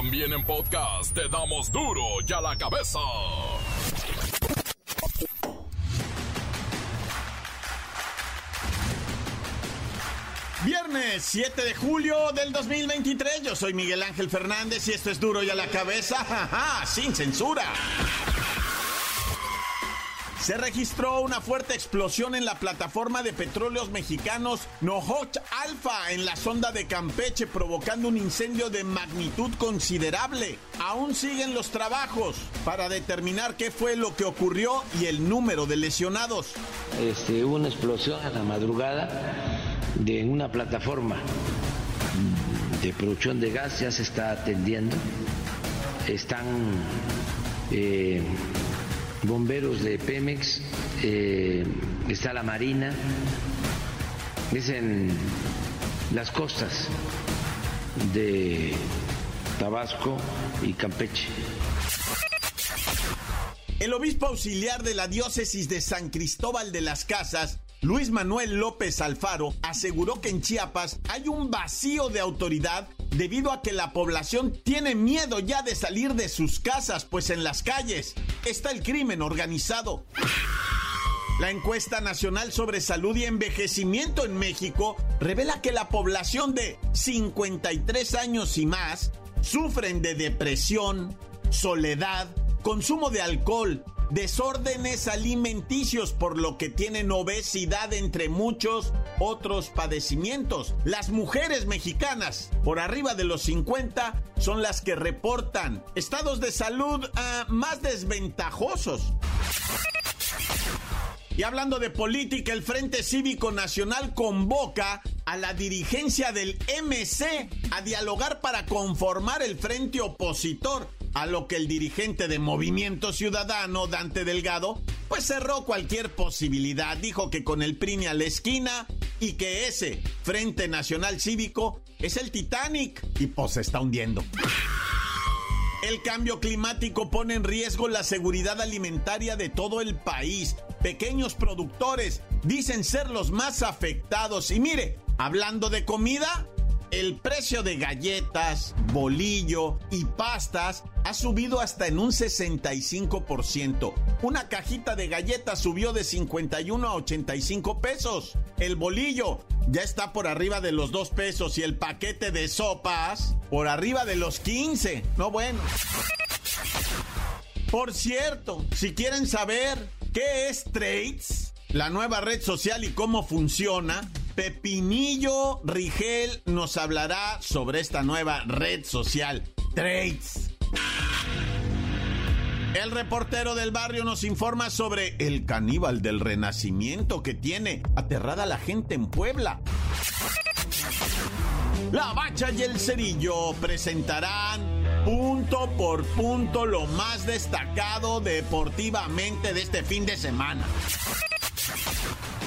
También en podcast te damos duro y a la cabeza. Viernes 7 de julio del 2023, yo soy Miguel Ángel Fernández y esto es duro y a la cabeza, sin censura. Se registró una fuerte explosión en la plataforma de petróleos mexicanos Nohoch Alpha en la sonda de Campeche, provocando un incendio de magnitud considerable. Aún siguen los trabajos para determinar qué fue lo que ocurrió y el número de lesionados. Este, hubo una explosión en la madrugada de una plataforma de producción de gas, ya se está atendiendo. Están. Eh, bomberos de Pemex, eh, está la Marina, es en las costas de Tabasco y Campeche. El obispo auxiliar de la diócesis de San Cristóbal de las Casas, Luis Manuel López Alfaro, aseguró que en Chiapas hay un vacío de autoridad debido a que la población tiene miedo ya de salir de sus casas, pues en las calles está el crimen organizado. La encuesta nacional sobre salud y envejecimiento en México revela que la población de 53 años y más sufren de depresión, soledad, consumo de alcohol, desórdenes alimenticios, por lo que tienen obesidad entre muchos otros padecimientos. Las mujeres mexicanas por arriba de los 50 son las que reportan estados de salud ah, más desventajosos. Y hablando de política, el Frente Cívico Nacional convoca a la dirigencia del MC a dialogar para conformar el frente opositor a lo que el dirigente de Movimiento Ciudadano, Dante Delgado, pues cerró cualquier posibilidad. Dijo que con el PRI a la esquina y que ese Frente Nacional Cívico es el Titanic y pues se está hundiendo. El cambio climático pone en riesgo la seguridad alimentaria de todo el país. Pequeños productores dicen ser los más afectados. Y mire, hablando de comida, el precio de galletas, bolillo y pastas ha subido hasta en un 65%. Una cajita de galletas subió de 51 a 85 pesos. El bolillo ya está por arriba de los 2 pesos y el paquete de sopas por arriba de los 15. No bueno. Por cierto, si quieren saber qué es Trades, la nueva red social y cómo funciona, Pepinillo Rigel nos hablará sobre esta nueva red social, Trades. El reportero del barrio nos informa sobre el caníbal del renacimiento que tiene aterrada a la gente en Puebla. La Bacha y el Cerillo presentarán punto por punto lo más destacado deportivamente de este fin de semana.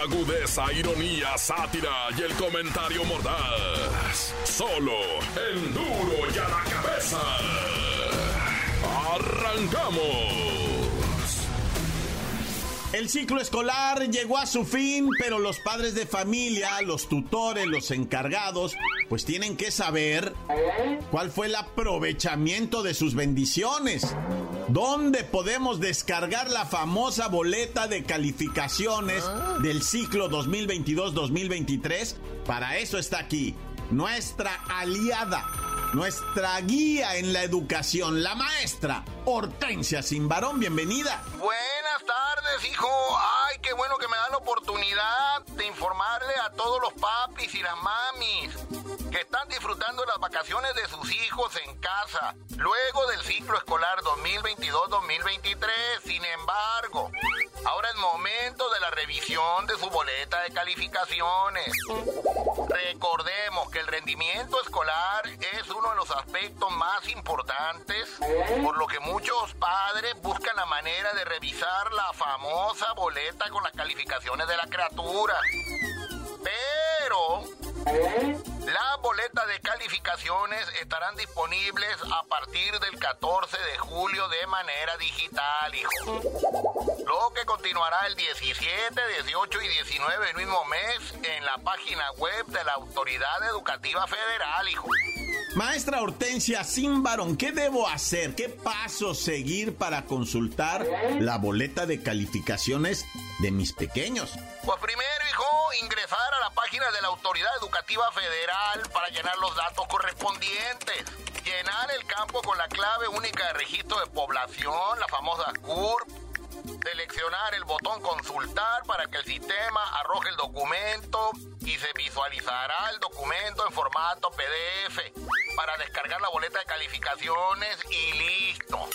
Agudeza, ironía, sátira y el comentario mordaz. Solo el duro y a la cabeza. ¡Arrancamos! El ciclo escolar llegó a su fin, pero los padres de familia, los tutores, los encargados, pues tienen que saber cuál fue el aprovechamiento de sus bendiciones. ¿Dónde podemos descargar la famosa boleta de calificaciones del ciclo 2022-2023? Para eso está aquí, nuestra aliada nuestra guía en la educación, la maestra Hortensia Simbarón. Bienvenida. Buenas tardes, hijo. Ay, qué bueno que me dan la oportunidad de informarle a todos los papis y las mamis que están disfrutando las vacaciones de sus hijos en casa, luego del ciclo escolar 2022-2023. Sin embargo, ahora es momento de la revisión de su boleta de calificaciones. Recordemos que el rendimiento escolar es uno de los aspectos más importantes, por lo que muchos padres buscan la manera de revisar la famosa boleta con las calificaciones de la criatura. Pero las boletas de calificaciones estarán disponibles a partir del 14 de julio de manera digital, hijo. Lo que continuará el 17, 18 y 19 del mismo mes en la página web de la Autoridad Educativa Federal, hijo. Maestra Hortensia Sin ¿qué debo hacer? ¿Qué paso seguir para consultar la boleta de calificaciones de mis pequeños? Pues primero, hijo, ingresar a la página de la Autoridad Educativa Federal para llenar los datos correspondientes. Llenar el campo con la clave única de registro de población, la famosa CURP. Seleccionar el botón consultar para que el sistema arroje el documento y se visualizará el documento en formato PDF para descargar la boleta de calificaciones y listo.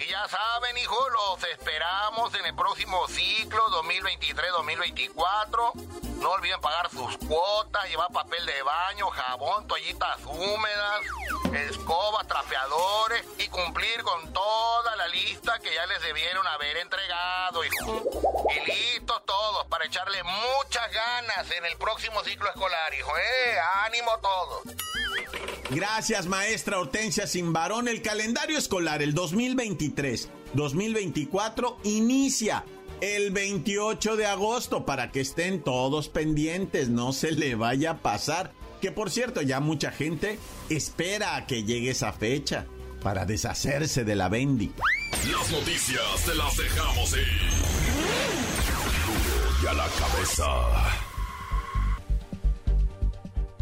Y ya saben, hijo, los esperamos en el próximo ciclo 2023-2024. No olviden pagar sus cuotas, llevar papel de baño, jabón, toallitas húmedas, escobas, trapeadores y cumplir con toda la lista que ya les debieron haber entregado, hijo. Y listos todos para echarle muchas ganas en el próximo ciclo escolar, hijo. ¡Eh! ¡Ánimo todos! Gracias, maestra Hortensia Simbarón. El calendario escolar, el 2023-2024, inicia el 28 de agosto para que estén todos pendientes, no se le vaya a pasar. Que por cierto, ya mucha gente espera a que llegue esa fecha para deshacerse de la Bendy. Las noticias te las dejamos ir. Y a la cabeza.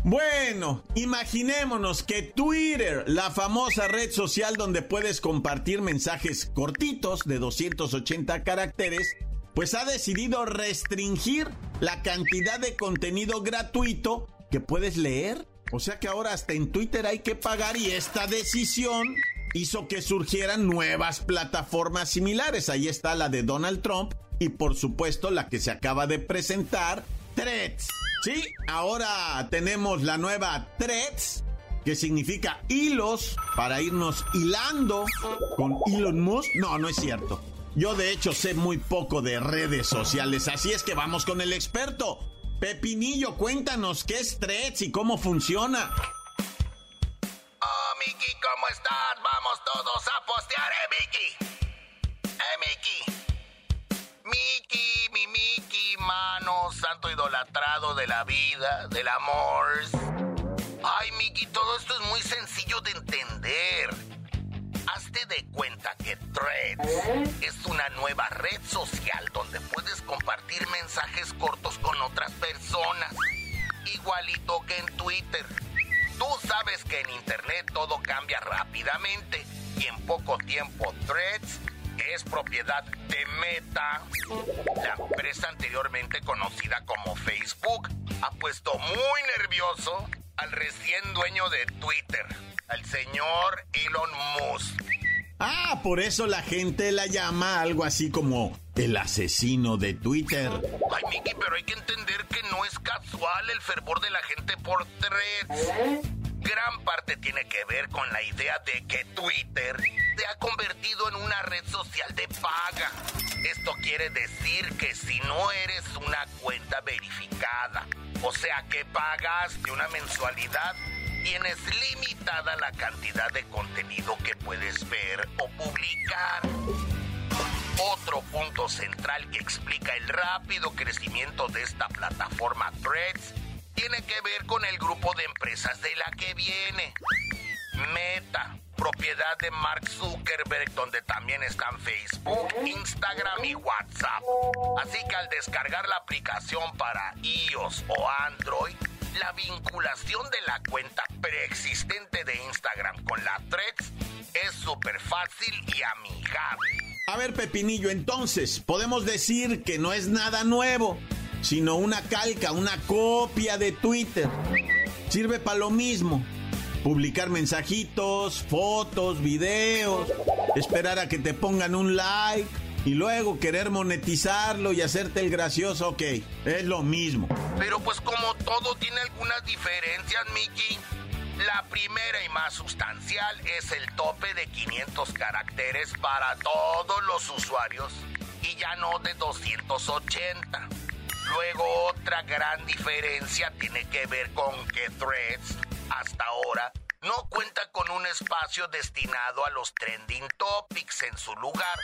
Bueno, imaginémonos que Twitter, la famosa red social donde puedes compartir mensajes cortitos de 280 caracteres, pues ha decidido restringir la cantidad de contenido gratuito que puedes leer. O sea que ahora hasta en Twitter hay que pagar y esta decisión hizo que surgieran nuevas plataformas similares. Ahí está la de Donald Trump y por supuesto la que se acaba de presentar, Threads. Sí, ahora tenemos la nueva Threads, que significa hilos para irnos hilando con Elon Musk. No, no es cierto. Yo de hecho sé muy poco de redes sociales, así es que vamos con el experto. Pepinillo, cuéntanos qué es Threads y cómo funciona. Oh, Miki, ¿cómo estás? Vamos todos a postear, ¿eh? De la vida, del amor. Ay, Miki, todo esto es muy sencillo de entender. Hazte de cuenta que Threads es una nueva red social donde puedes compartir mensajes cortos con otras personas. Igualito que en Twitter. Tú sabes que en Internet todo cambia rápidamente y en poco tiempo Threads es propiedad de Meta. La empresa anteriormente conocida como Facebook ha puesto muy nervioso al recién dueño de Twitter, al señor Elon Musk. Ah, por eso la gente la llama algo así como el asesino de Twitter. Ay, Miki, pero hay que entender que no es casual el fervor de la gente por Threads gran parte tiene que ver con la idea de que Twitter se ha convertido en una red social de paga. Esto quiere decir que si no eres una cuenta verificada, o sea que pagaste una mensualidad, tienes limitada la cantidad de contenido que puedes ver o publicar. Otro punto central que explica el rápido crecimiento de esta plataforma Threads tiene que ver con el grupo de empresas de la que viene. Meta, propiedad de Mark Zuckerberg, donde también están Facebook, Instagram y WhatsApp. Así que al descargar la aplicación para iOS o Android, la vinculación de la cuenta preexistente de Instagram con la Threads es súper fácil y amigable. A ver, Pepinillo, entonces, podemos decir que no es nada nuevo sino una calca, una copia de Twitter. Sirve para lo mismo. Publicar mensajitos, fotos, videos, esperar a que te pongan un like y luego querer monetizarlo y hacerte el gracioso, ok, es lo mismo. Pero pues como todo tiene algunas diferencias, Mickey. La primera y más sustancial es el tope de 500 caracteres para todos los usuarios y ya no de 280. Luego otra gran diferencia tiene que ver con que Threads hasta ahora no cuenta con un espacio destinado a los trending topics en su lugar.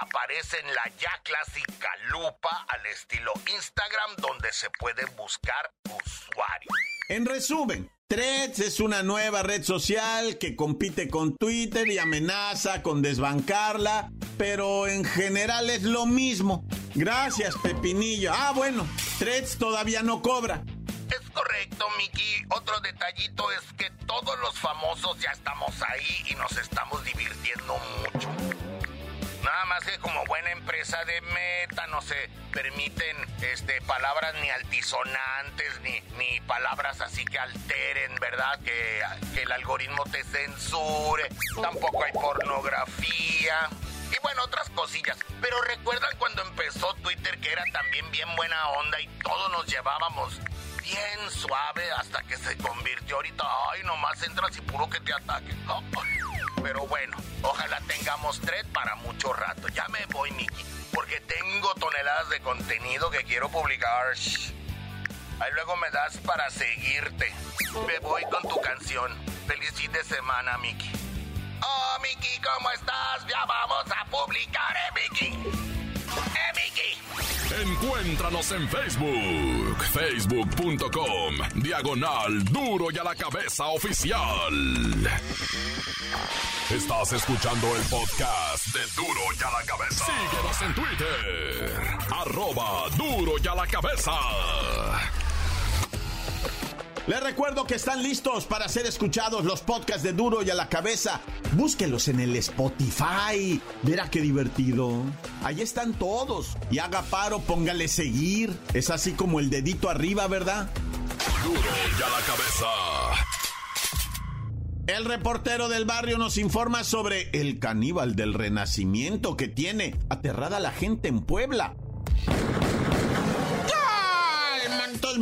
Aparece en la ya clásica lupa al estilo Instagram donde se pueden buscar usuarios. En resumen, Threads es una nueva red social que compite con Twitter y amenaza con desbancarla, pero en general es lo mismo. Gracias, Pepinillo. Ah, bueno, Threads todavía no cobra. Es correcto, Miki. Otro detallito es que todos los famosos ya estamos ahí y nos estamos divirtiendo mucho. Nada más que como buena empresa de meta no se permiten este, palabras ni altisonantes ni, ni palabras así que alteren, ¿verdad? Que, que el algoritmo te censure. Tampoco hay pornografía. Y bueno, otras cosillas. Pero recuerdan cuando empezó Twitter que era también bien buena onda y todos nos llevábamos bien suave hasta que se convirtió ahorita. Ay, nomás entras y puro que te ataque. Pero bueno, ojalá tengamos thread para mucho rato. Ya me voy, Miki, porque tengo toneladas de contenido que quiero publicar. Ahí luego me das para seguirte. Me voy con tu canción. Feliz fin de semana, Miki. Oh, Miki, ¿cómo estás? Ya vamos a publicar, eh, Miki. Eh, Miki. Encuéntranos en Facebook, facebook.com, diagonal duro y a la cabeza oficial. Estás escuchando el podcast de Duro y a la cabeza. Síguenos en Twitter, arroba duro y a la cabeza. Les recuerdo que están listos para ser escuchados los podcasts de Duro y a la cabeza. Búsquelos en el Spotify. Verá qué divertido. Ahí están todos. Y haga paro, póngale seguir. Es así como el dedito arriba, ¿verdad? Duro y a la cabeza. El reportero del barrio nos informa sobre el caníbal del renacimiento que tiene aterrada a la gente en Puebla.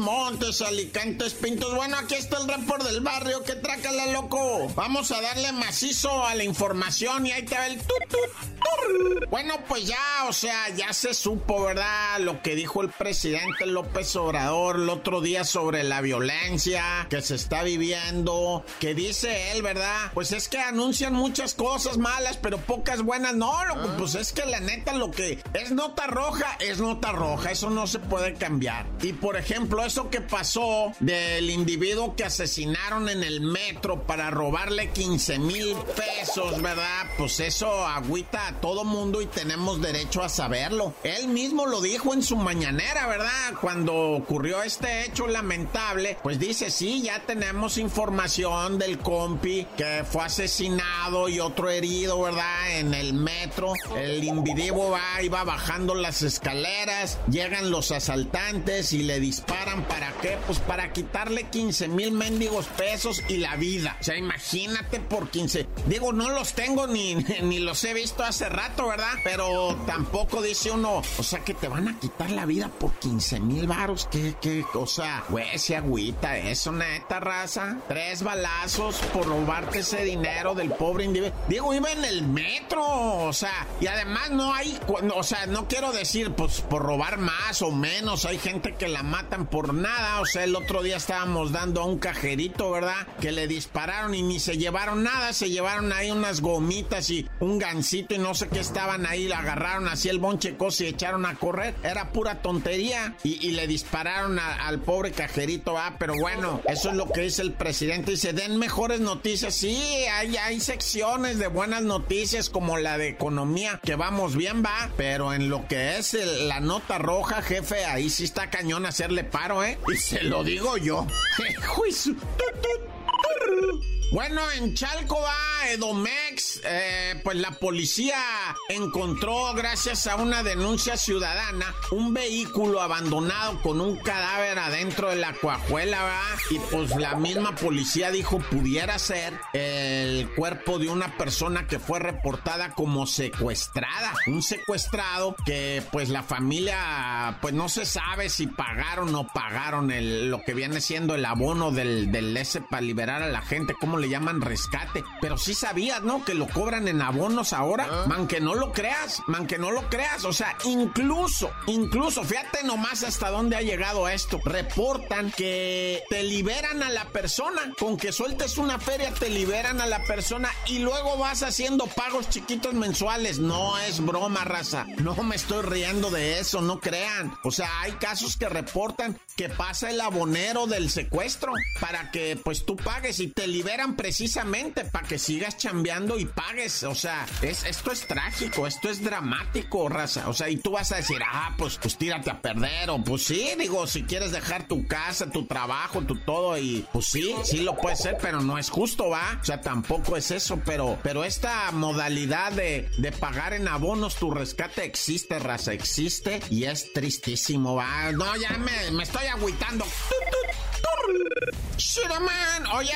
Montes, Alicantes, Pintos. Bueno, aquí está el report del barrio. Que trácala, loco. Vamos a darle macizo a la información y ahí te va el tut, Bueno, pues ya, o sea, ya se supo, ¿verdad? Lo que dijo el presidente López Obrador el otro día sobre la violencia que se está viviendo. Que dice él, ¿verdad? Pues es que anuncian muchas cosas malas, pero pocas buenas. No, loco, pues es que la neta lo que es nota roja es nota roja. Eso no se puede cambiar. Y por ejemplo, eso que pasó del individuo que asesinaron en el metro para robarle 15 mil pesos, ¿verdad? Pues eso agüita a todo mundo y tenemos derecho a saberlo. Él mismo lo dijo en su mañanera, ¿verdad? Cuando ocurrió este hecho lamentable, pues dice, sí, ya tenemos información del compi que fue asesinado y otro herido, ¿verdad? En el metro. El individuo va, iba bajando las escaleras, llegan los asaltantes y le disparan ¿para qué? Pues para quitarle 15 mil mendigos pesos y la vida. O sea, imagínate por 15. Digo, no los tengo ni, ni los he visto hace rato, ¿verdad? Pero tampoco dice uno, o sea, que te van a quitar la vida por 15 mil varos. ¿Qué, qué? O sea, güey, se agüita eso, neta raza. Tres balazos por robarte ese dinero del pobre individuo. Digo, iba en el metro, o sea, y además no hay, o sea, no quiero decir, pues por robar más o menos, hay gente que la matan por nada. O sea, el otro día estábamos dando a un cajerito, ¿verdad? Que le dispararon y ni se llevaron nada. Se llevaron ahí unas gomitas y un gancito y no sé qué estaban ahí. Le agarraron así el bonche y echaron a correr. Era pura tontería. Y, le dispararon al pobre cajerito, ¿ah? Pero bueno, eso es lo que dice el presidente. Dice, den mejores noticias. Sí, hay, hay secciones de buenas noticias como la de economía, que vamos bien, va. Pero en lo que es la nota roja, jefe, ahí sí está cañón hacerle paro, ¿eh? Y se lo digo yo. Bueno, en Chalco va Edomex, eh, pues la policía encontró, gracias a una denuncia ciudadana, un vehículo abandonado con un cadáver adentro de la cuajuela, ¿va? Y pues la misma policía dijo pudiera ser el cuerpo de una persona que fue reportada como secuestrada. Un secuestrado que pues la familia, pues no se sabe si pagaron o pagaron el, lo que viene siendo el abono del, del S para liberar a la gente, ¿cómo le llaman rescate. Pero sí sabías, ¿no? Que lo cobran en abonos ahora. Ah. Man, que no lo creas, man, que no lo creas. O sea, incluso, incluso, fíjate nomás hasta dónde ha llegado esto. Reportan que te liberan a la persona. Con que sueltes una feria, te liberan a la persona y luego vas haciendo pagos chiquitos mensuales. No es broma, raza. No me estoy riendo de eso, no crean. O sea, hay casos que reportan que pasa el abonero del secuestro para que pues tú pagues y te liberan precisamente para que sigas chambeando y pagues. O sea, es, esto es trágico, esto es dramático, raza. O sea, y tú vas a decir, ah, pues, pues tírate a perder. O pues sí, digo, si quieres dejar tu casa, tu trabajo, tu todo, y pues sí, sí lo puede ser, pero no es justo, ¿va? O sea, tampoco es eso, pero, pero esta modalidad de, de pagar en abonos tu rescate existe, raza, existe y es tristísimo, ¿va? No, ya me, me estoy agüitando. Man. Oye,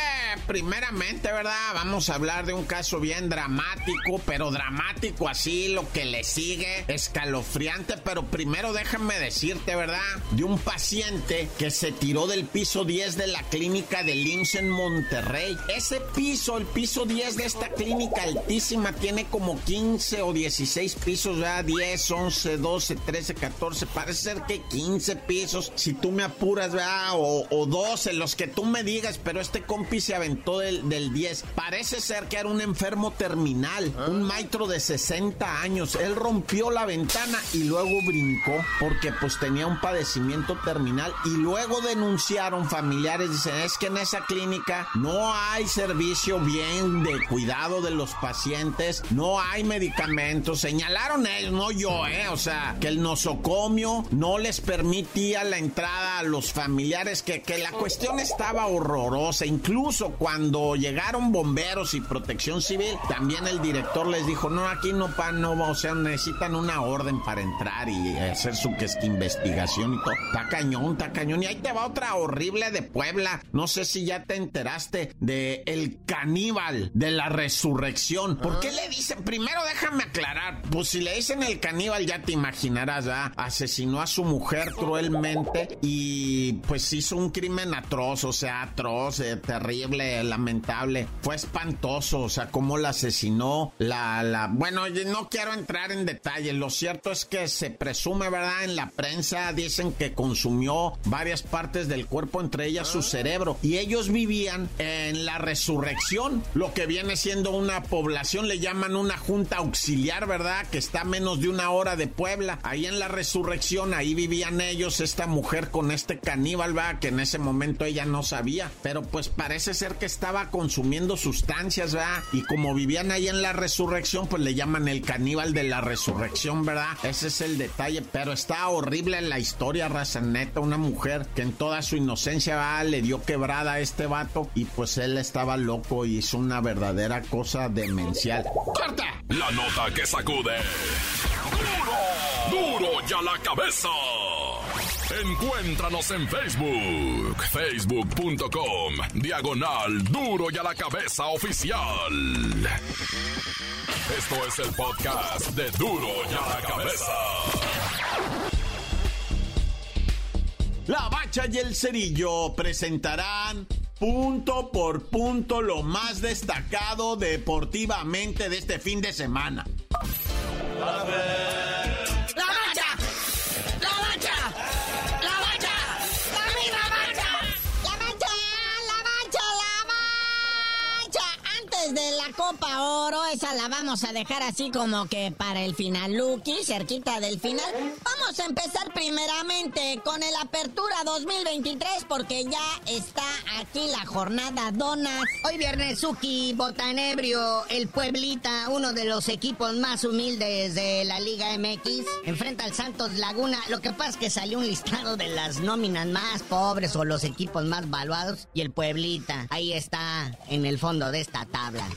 primeramente, ¿verdad? Vamos a hablar de un caso bien dramático, pero dramático así, lo que le sigue, escalofriante, pero primero déjame decirte, ¿verdad? De un paciente que se tiró del piso 10 de la clínica de LIMS en Monterrey. Ese piso, el piso 10 de esta clínica altísima, tiene como 15 o 16 pisos, ¿verdad? 10, 11, 12, 13, 14, parece ser que 15 pisos, si tú me apuras, ¿verdad? O, o 12, los que tú me digas, pero este compi se aventó del, del 10. Parece ser que era un enfermo terminal, ah. un maestro de 60 años. Él rompió la ventana y luego brincó porque pues tenía un padecimiento terminal y luego denunciaron familiares, dicen, es que en esa clínica no hay servicio bien de cuidado de los pacientes, no hay medicamentos, señalaron ellos, no yo, eh, o sea, que el nosocomio no les permitía la entrada a los familiares, que, que la cuestión estaba horrorosa. Incluso cuando llegaron bomberos y protección civil, también el director les dijo, no, aquí no, pan, no, o sea, necesitan una orden para entrar y hacer su que es que investigación y todo. Está cañón, está cañón. Y ahí te va otra horrible de Puebla. No sé si ya te enteraste de el caníbal de la resurrección. ¿Por qué le dicen? Primero déjame aclarar. Pues si le dicen el caníbal, ya te imaginarás, ¿ah? Asesinó a su mujer cruelmente y pues hizo un crimen atroz, o sea, atroz, eh, terrible, lamentable. Fue espantoso, o sea, cómo la asesinó, la, la... Bueno, no quiero entrar en detalle, lo cierto es que se presume, ¿verdad? En la prensa dicen que consumió varias partes del cuerpo, entre ellas su cerebro, y ellos vivían en la resurrección, lo que viene siendo una población, le llaman una junta auxiliar, ¿verdad? Que está a menos de una hora de Puebla, ahí en la resurrección, ahí vivían ellos, esta mujer con este caníbal, ¿verdad? Que en ese momento ella no sabía, pero pues parece ser que estaba consumiendo sustancias, ¿verdad? Y como vivían ahí en la resurrección, pues le llaman el caníbal de la resurrección, ¿verdad? Ese es el detalle, pero está horrible la historia, raza neta, una mujer que en toda su inocencia le dio quebrada a este vato y pues él estaba loco y hizo una verdadera cosa demencial. ¡Corta! La nota que sacude. ¡Duro! ¡Duro ya la cabeza! Encuéntranos en Facebook, facebook.com, diagonal duro y a la cabeza oficial. Esto es el podcast de duro y a la cabeza. La Bacha y el Cerillo presentarán punto por punto lo más destacado deportivamente de este fin de semana. Copa Oro, esa la vamos a dejar así como que para el final, Lucky, cerquita del final. Vamos a empezar primeramente con el Apertura 2023 porque ya está aquí la jornada Donas. Hoy viernes, Suki, Botanebrio, el Pueblita, uno de los equipos más humildes de la Liga MX, enfrenta al Santos Laguna. Lo que pasa es que salió un listado de las nóminas más pobres o los equipos más valuados y el Pueblita, ahí está en el fondo de esta tabla.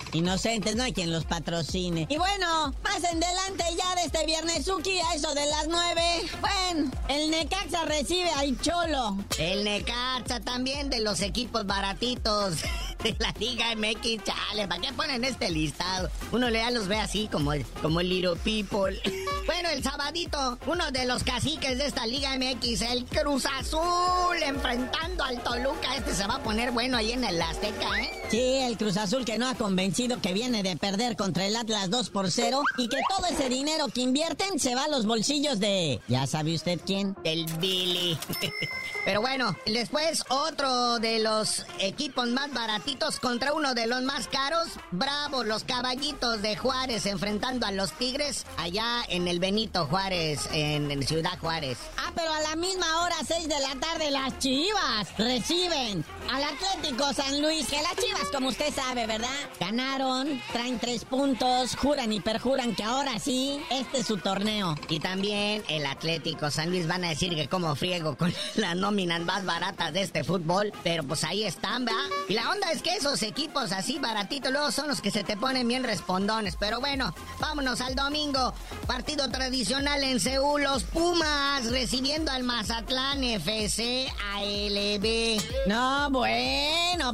No hay quien los patrocine. Y bueno, más en delante ya de este viernes Suki a eso de las nueve. Bueno, el Necaxa recibe al Cholo. El Necaxa también de los equipos baratitos de la Liga MX, chale, ¿para qué ponen este listado? Uno ya los ve así como, como el Little People. Bueno, el sabadito, uno de los caciques de esta Liga MX, el Cruz Azul, enfrentando al Toluca. Este se va a poner bueno ahí en el Azteca, ¿eh? Sí, el Cruz Azul que no ha convencido que viene de perder contra el Atlas 2 por 0 y que todo ese dinero que invierten se va a los bolsillos de... ¿Ya sabe usted quién? Del Billy. Pero bueno, después otro de los equipos más baratitos contra uno de los más caros. Bravo, los caballitos de Juárez enfrentando a los Tigres allá en el Benito Juárez, en, Ciudad Juárez. Ah, pero a la misma hora, 6 de la tarde, las Chivas reciben al Atlético San Luis. Que las Chivas, como usted sabe, ¿verdad? Ganaron, traen tres puntos, juran y perjuran que ahora sí, este es su torneo. Y también el Atlético San Luis van a decir que como friego con la nómina más baratas de este fútbol, pero pues ahí están, ¿verdad? Y la onda es que esos equipos así baratitos luego son los que se te ponen bien respondones. Pero bueno, vámonos al domingo. Partido tradicional en Seúl, los Pumas recibiendo al Mazatlán FC ALB. No, bueno,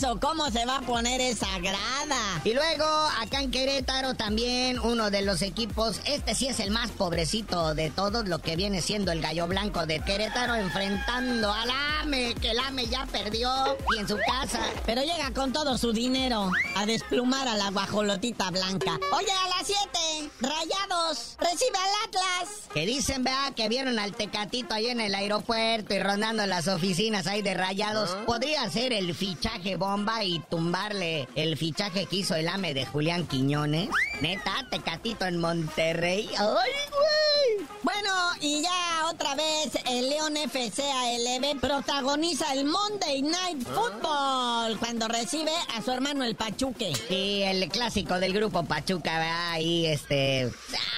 ¿Cómo se va a poner esa grada? Y luego, acá en Querétaro también, uno de los equipos, este sí es el más pobrecito de todos, lo que viene siendo el gallo blanco de Querétaro, enfrentando al AME, que el AME ya perdió y en su casa. Pero llega con todo su dinero a desplumar a la guajolotita blanca. Oye, a las 7, Rayados, recibe al Atlas. Que dicen, vea, que vieron al Tecatito ahí en el aeropuerto y rondando las oficinas ahí de Rayados. Ah. Podría ser el fichaje bomba y tumbarle el fichaje que hizo el AME de Julián Quiñones. Neta, Tecatito en Monterrey. ¡Ay, güey! Bueno, y ya otra vez el León FC ALB protagoniza el Monday Night Football cuando recibe a su hermano el Pachuque. Sí, el clásico del grupo Pachuca, ahí este...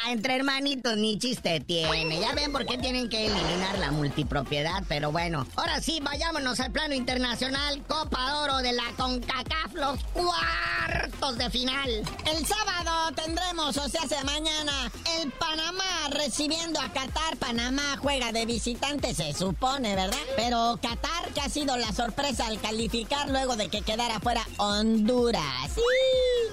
Ah, entre hermanitos ni chiste tiene. Ya ven por qué tienen que eliminar la multipropiedad, pero bueno. Ahora sí, vayámonos al plano internacional. Copa Oro de la CONCACAF, los cuartos de final. El sábado tendremos, o sea, hace mañana, el Panamá recibiendo a Qatar. Panamá juega de visitante, se supone, ¿verdad? Pero Qatar, que ha sido la sorpresa al calificar luego de que quedara fuera Honduras. ¡Sí!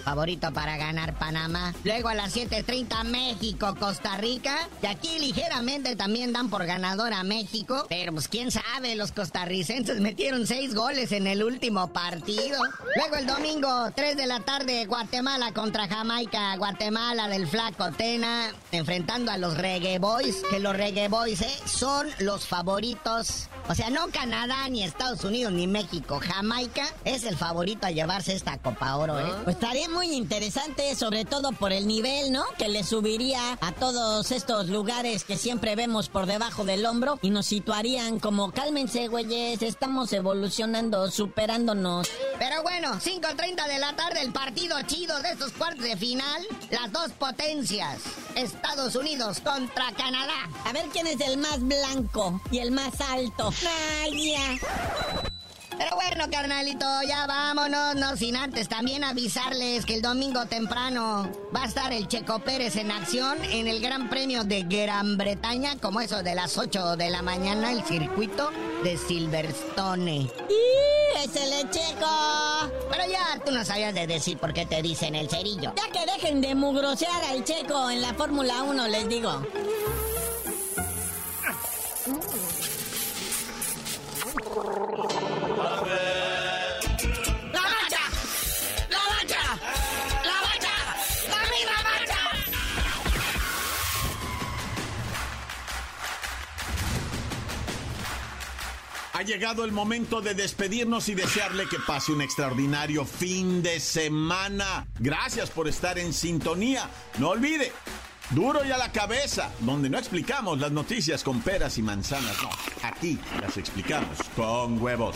Favorito para ganar Panamá. Luego a las 7.30 México, Costa Rica. Y aquí ligeramente también dan por ganador a México. Pero pues quién sabe, los costarricenses metieron seis goles en el último partido. Luego el domingo, 3 de la tarde, Guatemala contra Jamaica. Guatemala del Flaco Tena enfrentando a los Reggae Boys. Que los Reggae Boys ¿eh? son los favoritos. O sea, no Canadá, ni Estados Unidos, ni México. Jamaica es el favorito a llevarse esta Copa Oro, ¿eh? Pues estaría muy interesante, sobre todo por el nivel, ¿no? Que le subiría a todos estos lugares que siempre vemos por debajo del hombro y nos situarían como, cálmense, güeyes, estamos evolucionando, superándonos. Pero bueno, 5.30 de la tarde, el partido chido de estos cuartos de final, las dos potencias, Estados Unidos contra Canadá. A ver quién es el más blanco y el más alto. Pero bueno, carnalito, ya vámonos, no sin antes también avisarles que el domingo temprano va a estar el Checo Pérez en acción en el Gran Premio de Gran Bretaña, como eso de las 8 de la mañana, el circuito de Silverstone. ¡Y ¡Es el Checo! Pero ya tú no sabías de decir por qué te dicen el cerillo. Ya que dejen de mugrosear al Checo en la Fórmula 1, les digo. Llegado el momento de despedirnos y desearle que pase un extraordinario fin de semana. Gracias por estar en sintonía. No olvide, duro y a la cabeza, donde no explicamos las noticias con peras y manzanas, no. Aquí las explicamos con huevos.